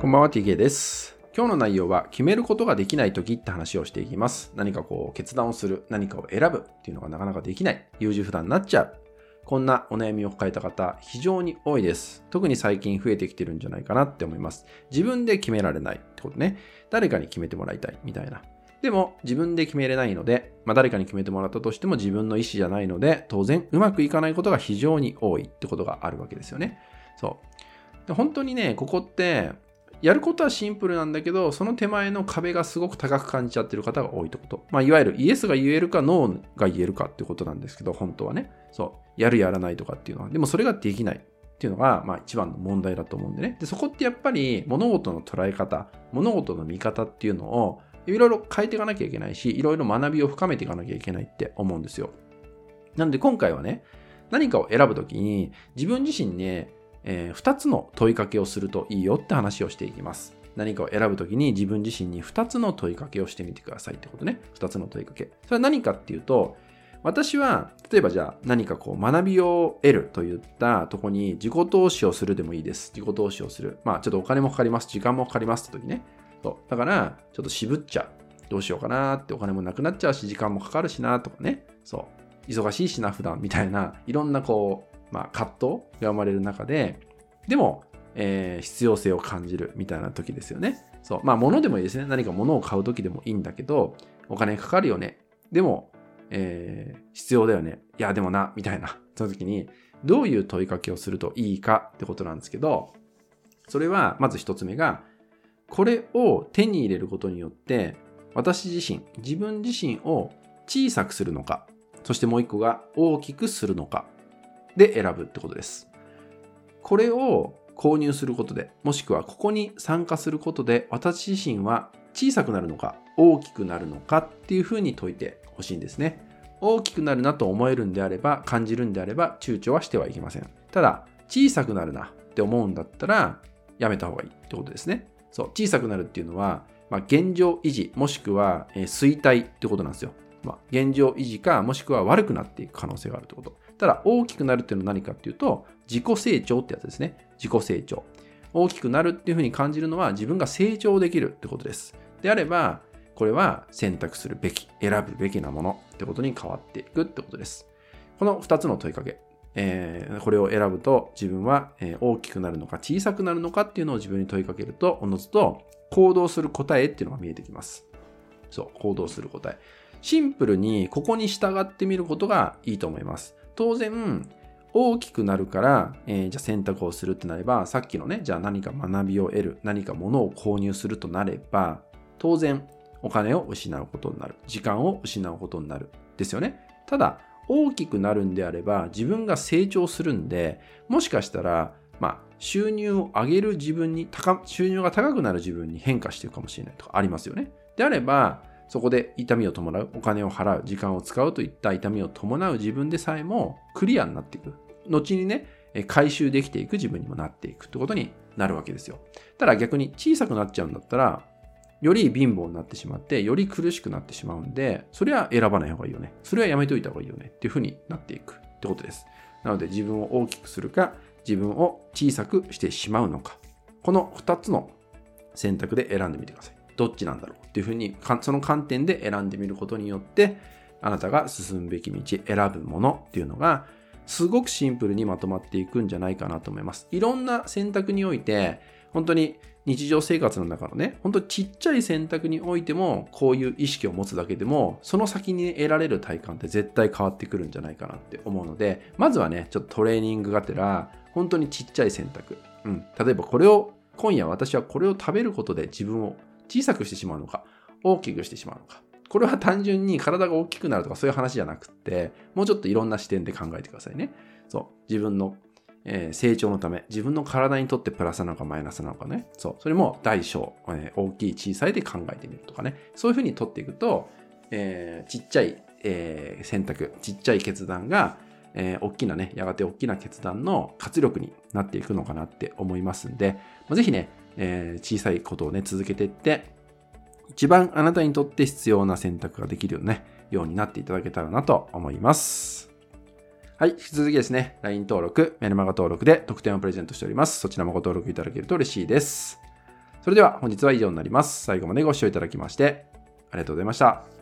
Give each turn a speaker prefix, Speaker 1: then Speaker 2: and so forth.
Speaker 1: こんばんは TK です。今日の内容は決めることができない時って話をしていきます。何かこう決断をする、何かを選ぶっていうのがなかなかできない、優柔不断になっちゃう。こんなお悩みを抱えた方、非常に多いです。特に最近増えてきてるんじゃないかなって思います。自分で決められないってことね。誰かに決めてもらいたいみたいな。でも自分で決めれないので、まあ、誰かに決めてもらったとしても自分の意思じゃないので、当然うまくいかないことが非常に多いってことがあるわけですよね。そう。で本当にね、ここって、やることはシンプルなんだけど、その手前の壁がすごく高く感じちゃってる方が多いってこと。まあ、いわゆるイエスが言えるかノーが言えるかってことなんですけど、本当はね。そう。やるやらないとかっていうのは。でもそれができないっていうのが、まあ一番の問題だと思うんでね。で、そこってやっぱり物事の捉え方、物事の見方っていうのをいろいろ変えていかなきゃいけないし、いろいろ学びを深めていかなきゃいけないって思うんですよ。なので今回はね、何かを選ぶときに自分自身ね、えー、2つの問いかけをするといいよって話をしていきます。何かを選ぶときに自分自身に2つの問いかけをしてみてくださいってことね。2つの問いかけ。それは何かっていうと、私は、例えばじゃあ何かこう学びを得るといったとこに自己投資をするでもいいです。自己投資をする。まあちょっとお金もかかります。時間もかかりますって時ね。そう。だから、ちょっと渋っちゃう。どうしようかなってお金もなくなっちゃうし、時間もかかるしなとかね。そう。忙しいしな、普段みたいな、いろんなこう、まあ葛藤が生まれる中で、でも、えー必要性を感じるみたいな時ですよね。そう。まあ物でもいいですね。何か物を買う時でもいいんだけど、お金かかるよね。でも、えー必要だよね。いや、でもな、みたいな。その時に、どういう問いかけをするといいかってことなんですけど、それは、まず一つ目が、これを手に入れることによって、私自身、自分自身を小さくするのか、そしてもう一個が大きくするのか、で選ぶってことです。これを購入することで、もしくはここに参加することで、私自身は小さくなるのか、大きくなるのかっていうふうに解いてほしいんですね。大きくなるなと思えるんであれば、感じるんであれば、躊躇はしてはいけません。ただ、小さくなるなって思うんだったら、やめた方がいいってことですね。そう、小さくなるっていうのは、まあ、現状維持、もしくは、えー衰退ってことなんですよ。まあ、現状維持か、もしくは悪くなっていく可能性があるってこと。ただ、大きくなるっていうのは何かっていうと、自己成長ってやつですね。自己成長。大きくなるっていうふうに感じるのは自分が成長できるってことです。であれば、これは選択するべき、選ぶべきなものってことに変わっていくってことです。この2つの問いかけ。えーこれを選ぶと自分は、大きくなるのか小さくなるのかっていうのを自分に問いかけると、おのずと行動する答えっていうのが見えてきます。そう、行動する答え。シンプルにここに従ってみることがいいと思います。当然、大きくなるから、えーじゃあ選択をするってなれば、さっきのね、じゃあ何か学びを得る、何か物を購入するとなれば、当然お金を失うことになる。時間を失うことになる。ですよね。ただ、大きくなるんであれば、自分が成長するんで、もしかしたら、まあ、収入を上げる自分に、収入が高くなる自分に変化していくかもしれないとかありますよね。であれば、そこで痛みを伴う、お金を払う、時間を使うといった痛みを伴う自分でさえもクリアになっていく。後にね、回収できていく自分にもなっていくってことになるわけですよ。ただ逆に小さくなっちゃうんだったら、より貧乏になってしまって、より苦しくなってしまうんで、それは選ばない方がいいよね。それはやめといた方がいいよね。っていう風になっていくってことです。なので自分を大きくするか、自分を小さくしてしまうのか。この2つの選択で選んでみてください。どっちなんだろうっていう風に、その観点で選んでみることによって、あなたが進むべき道、選ぶものっていうのが、すごくシンプルにまとまっていくんじゃないかなと思います。いろんな選択において、本当に日常生活の中のね、本当ちっちゃい選択においても、こういう意識を持つだけでも、その先に得られる体感って絶対変わってくるんじゃないかなって思うので、まずはね、ちょっとトレーニングがてら、本当にちっちゃい選択。うん。例えばこれを、今夜私はこれを食べることで自分を小さくしてしまうのか、大きくしてしまうのか。これは単純に体が大きくなるとかそういう話じゃなくって、もうちょっといろんな視点で考えてくださいね。そう。自分のえー成長のため、自分の体にとってプラスなのかマイナスなのかね。そう。それも大小、えー大きい小さいで考えてみるとかね。そういうふうに取っていくと、えーちっちゃい、えー選択、ちっちゃい決断が、えー大きなね、やがて大きな決断の活力になっていくのかなって思いますんで、まあぜひね、えー小さいことをね、続けていって、一番あなたにとって必要な選択ができるよ,、ね、ようになっていただけたらなと思います。はい。引き続きですね、LINE 登録、メルマガ登録で特典をプレゼントしております。そちらもご登録いただけると嬉しいです。それでは本日は以上になります。最後までご視聴いただきましてありがとうございました。